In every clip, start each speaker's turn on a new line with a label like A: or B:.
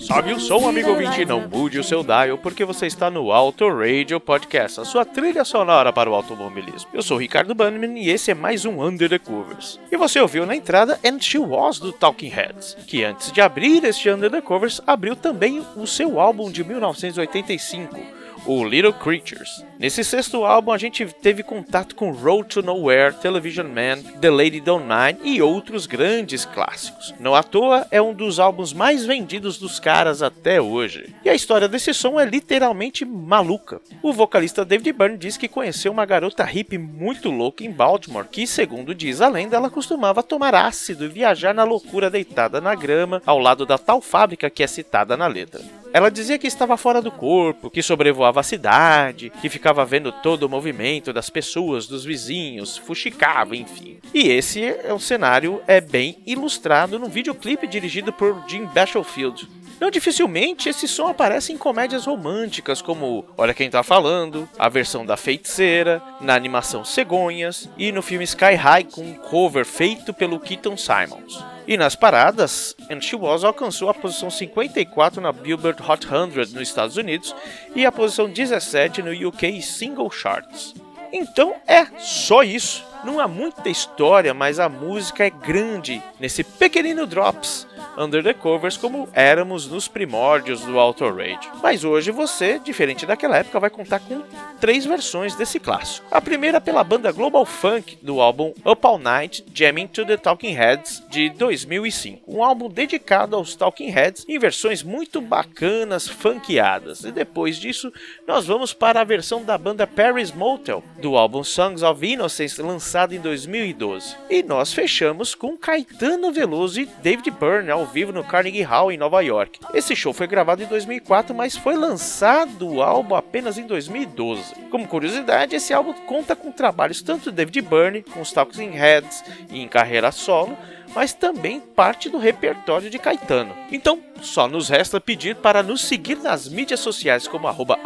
A: Sobe o som, amigo ouvinte, não mude o seu dial, porque você está no Auto Radio Podcast, a sua trilha sonora para o automobilismo. Eu sou o Ricardo Bannerman e esse é mais um Under the Covers. E você ouviu na entrada And She Was do Talking Heads, que antes de abrir este Under the Covers, abriu também o seu álbum de 1985 o Little Creatures. Nesse sexto álbum, a gente teve contato com Road to Nowhere, Television Man, The Lady Don't Mind e outros grandes clássicos. Não à toa, é um dos álbuns mais vendidos dos caras até hoje. E a história desse som é literalmente maluca. O vocalista David Byrne diz que conheceu uma garota hippie muito louca em Baltimore, que, segundo diz a lenda, ela costumava tomar ácido e viajar na loucura deitada na grama, ao lado da tal fábrica que é citada na letra. Ela dizia que estava fora do corpo, que sobrevoava a cidade, que ficava vendo todo o movimento das pessoas, dos vizinhos, fuxicava, enfim. E esse é um cenário é bem ilustrado no videoclipe dirigido por Jim Battlefield. Não dificilmente esse som aparece em comédias românticas como Olha Quem Tá Falando, a versão da Feiticeira, na animação Cegonhas e no filme Sky High com um cover feito pelo Keaton Simons. E nas paradas, And She Was alcançou a posição 54 na Billboard Hot 100 nos Estados Unidos e a posição 17 no UK Single Charts. Então é só isso. Não há muita história, mas a música é grande nesse pequenino Drops Under the Covers como éramos nos primórdios do Auto Rage. Mas hoje você, diferente daquela época, vai contar com três versões desse clássico. A primeira pela banda Global Funk do álbum Up All Night Jamming to the Talking Heads de 2005, um álbum dedicado aos Talking Heads em versões muito bacanas, funkeadas. E depois disso, nós vamos para a versão da banda Paris Motel do álbum Songs of Innocence lançado em 2012. E nós fechamos com Caetano Veloso e David Byrne ao ao vivo no Carnegie Hall em Nova York. Esse show foi gravado em 2004, mas foi lançado o álbum apenas em 2012. Como curiosidade, esse álbum conta com trabalhos tanto de David Byrne, com os Talking Heads e em carreira solo, mas também parte do repertório de Caetano. Então, só nos resta pedir para nos seguir nas mídias sociais como arroba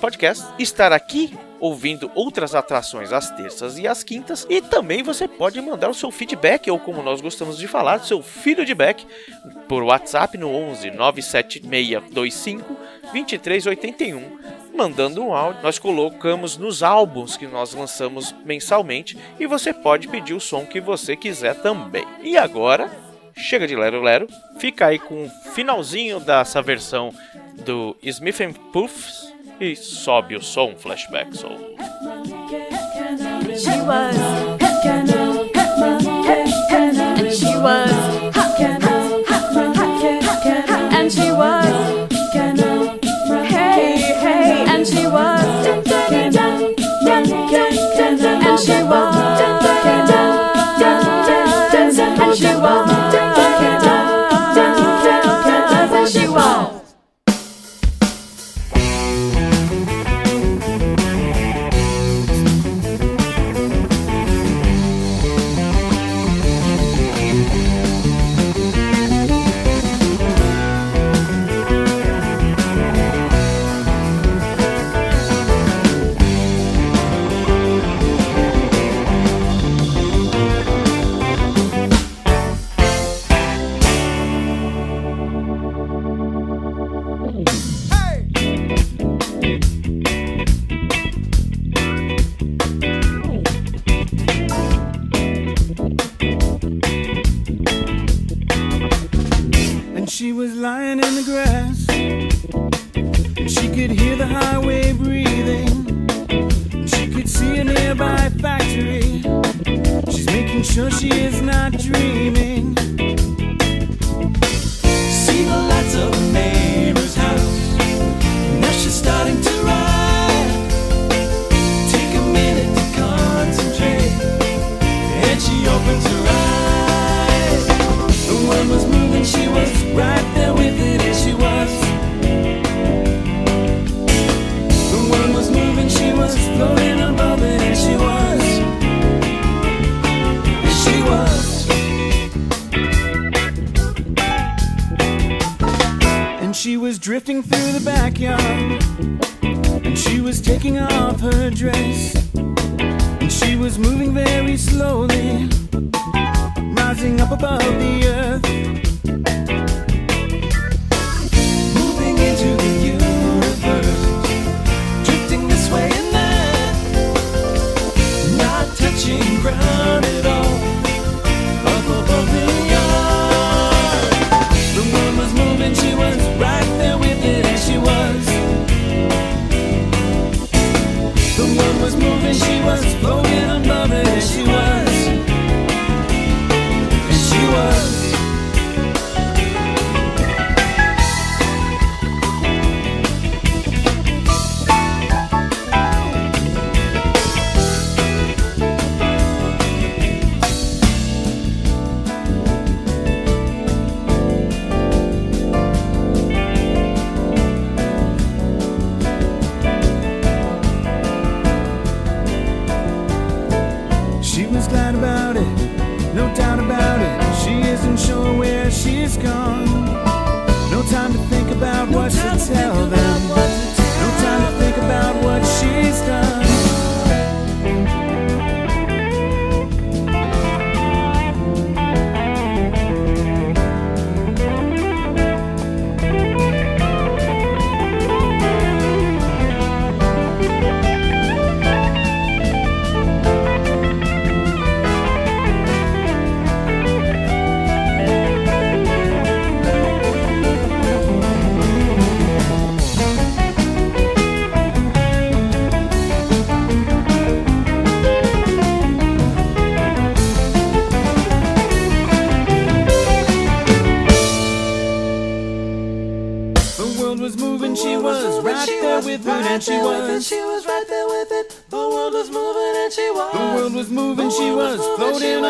A: Podcast, estar aqui ouvindo outras atrações às terças e às quintas, e também você pode mandar o seu feedback, ou como nós gostamos de falar, seu feedback, por WhatsApp no 11 97625 2381 mandando um áudio. Nós colocamos nos álbuns que nós lançamos mensalmente e você pode pedir o som que você quiser também. E agora, chega de Lero Lero, fica aí com o finalzinho dessa versão do Smith Puffs e sobe o som Flashback Soul.
B: She was,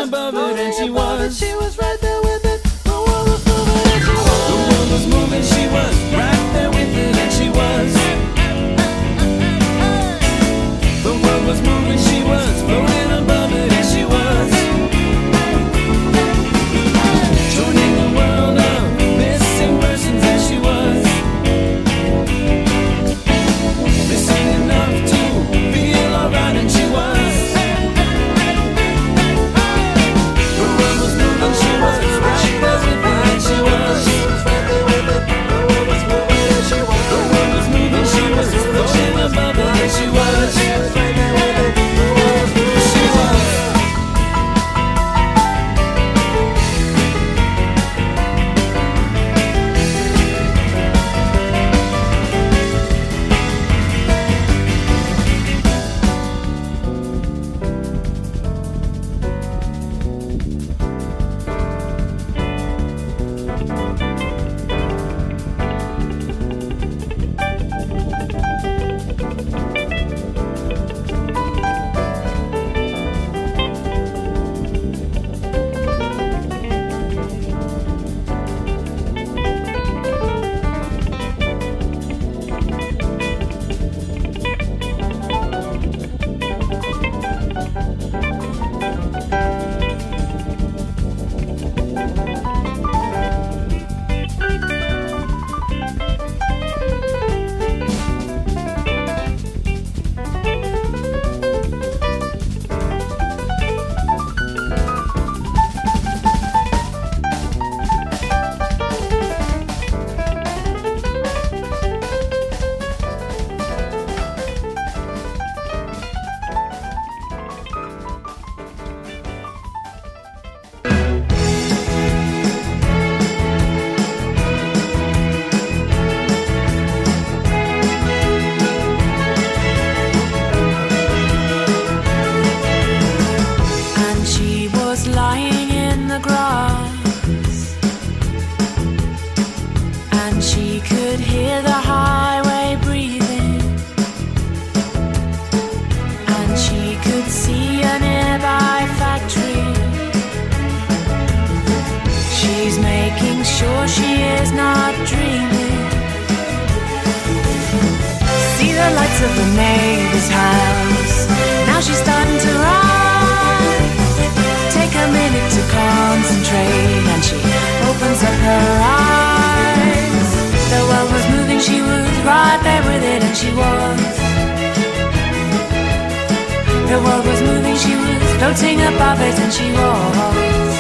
C: above it,
D: sure she is not dreaming. See the lights of the neighbor's house. Now she's starting to run. Take a minute to concentrate, and she opens up her eyes. The world was moving, she was right there with it, and she was. The world was moving, she was floating above it, and she was.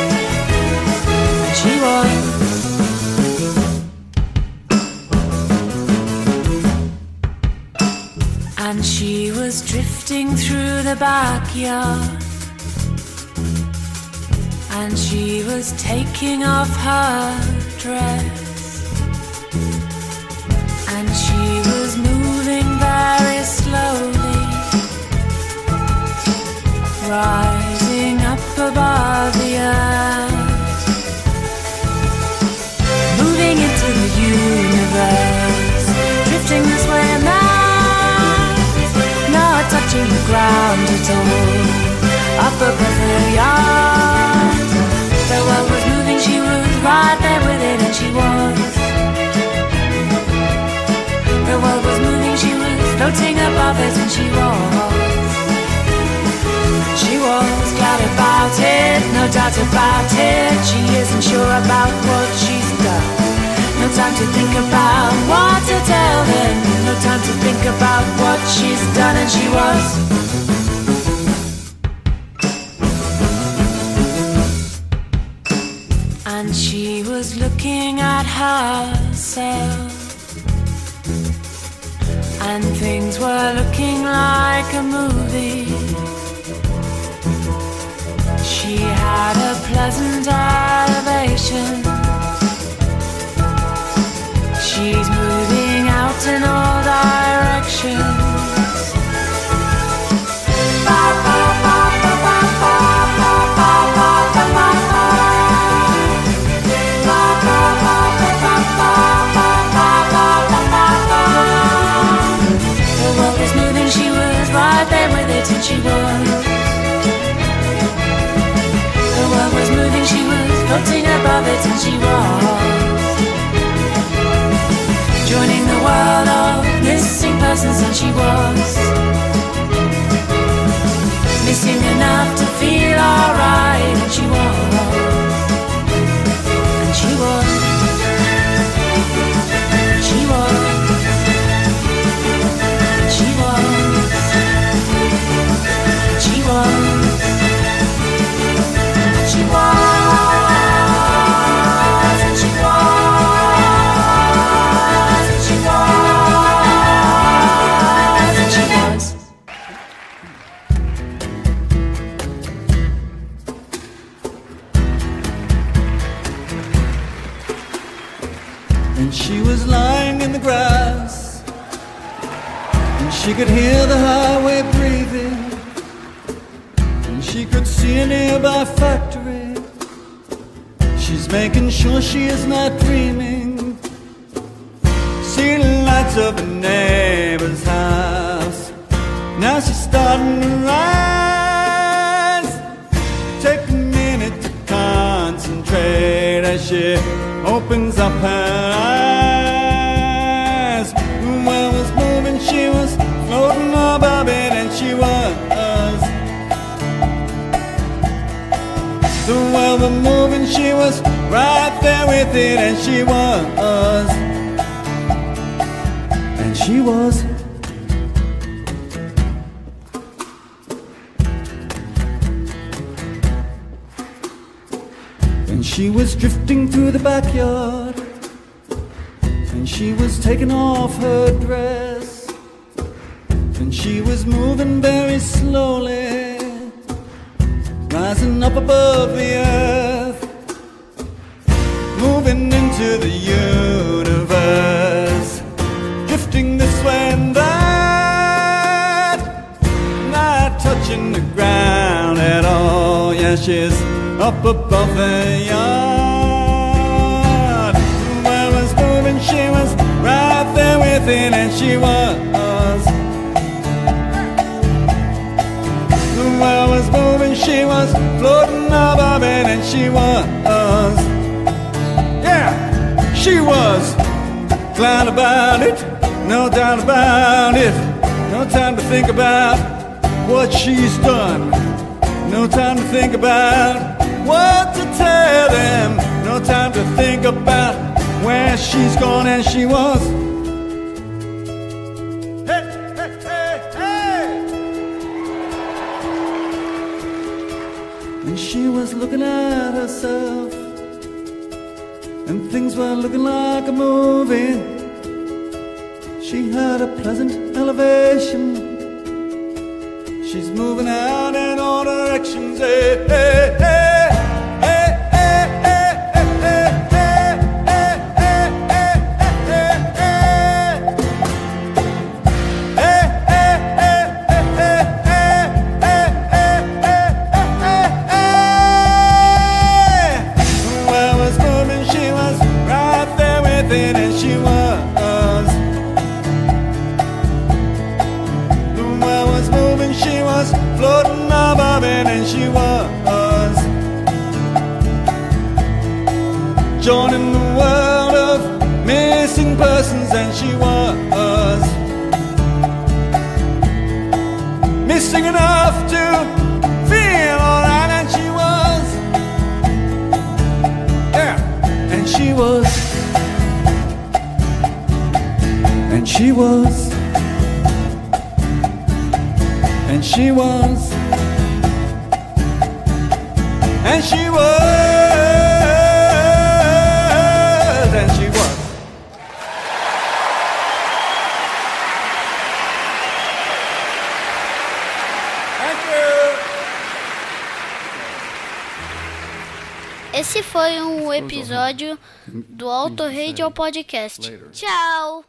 D: And she was. drifting through the backyard. And she was taking off her dress. And she was moving very slowly, rising up above the earth, moving into the universe. touching the ground at all. Up above the yard, the world was moving, she was right there with it, and she was. The world was moving, she was floating above it, and she was. She was glad about it, no doubt about it. She isn't sure about what no time to think about what to tell them. No time to think about what she's done and she was. And she was looking at herself. And things were looking like a movie. other than she was. Joining the world of missing persons and she was.
E: And she was lying in the grass. And she could hear the highway breathing. And she could see a nearby factory. She's making sure she is not dreaming. See the lights of a neighbor's house. Now she's starting to rise. Take a minute to concentrate as she opens up her eyes. Moving, she was right there with it, and she was. And she was. And she was drifting through the backyard. And she was taking off her dress. And she was moving very slowly, rising up above the earth, into the universe, drifting this way and that, not touching the ground at all. Yeah, she's up above the yard. World was moving, she was right there with it, and she was. World was moving, she was floating above it, and she was. Glad about it, no doubt about it. No time to think about what she's done. No time to think about what to tell them. No time to think about where she's gone and she was. Hey, hey, hey. And she was looking at herself, and things were looking like a movie. She had a pleasant elevation. She's moving out in all directions. Hey, hey, hey. Was. And she was. And she was. And she was. Thank you.
F: Esse foi um episódio do Auto Radio Podcast. Tchau!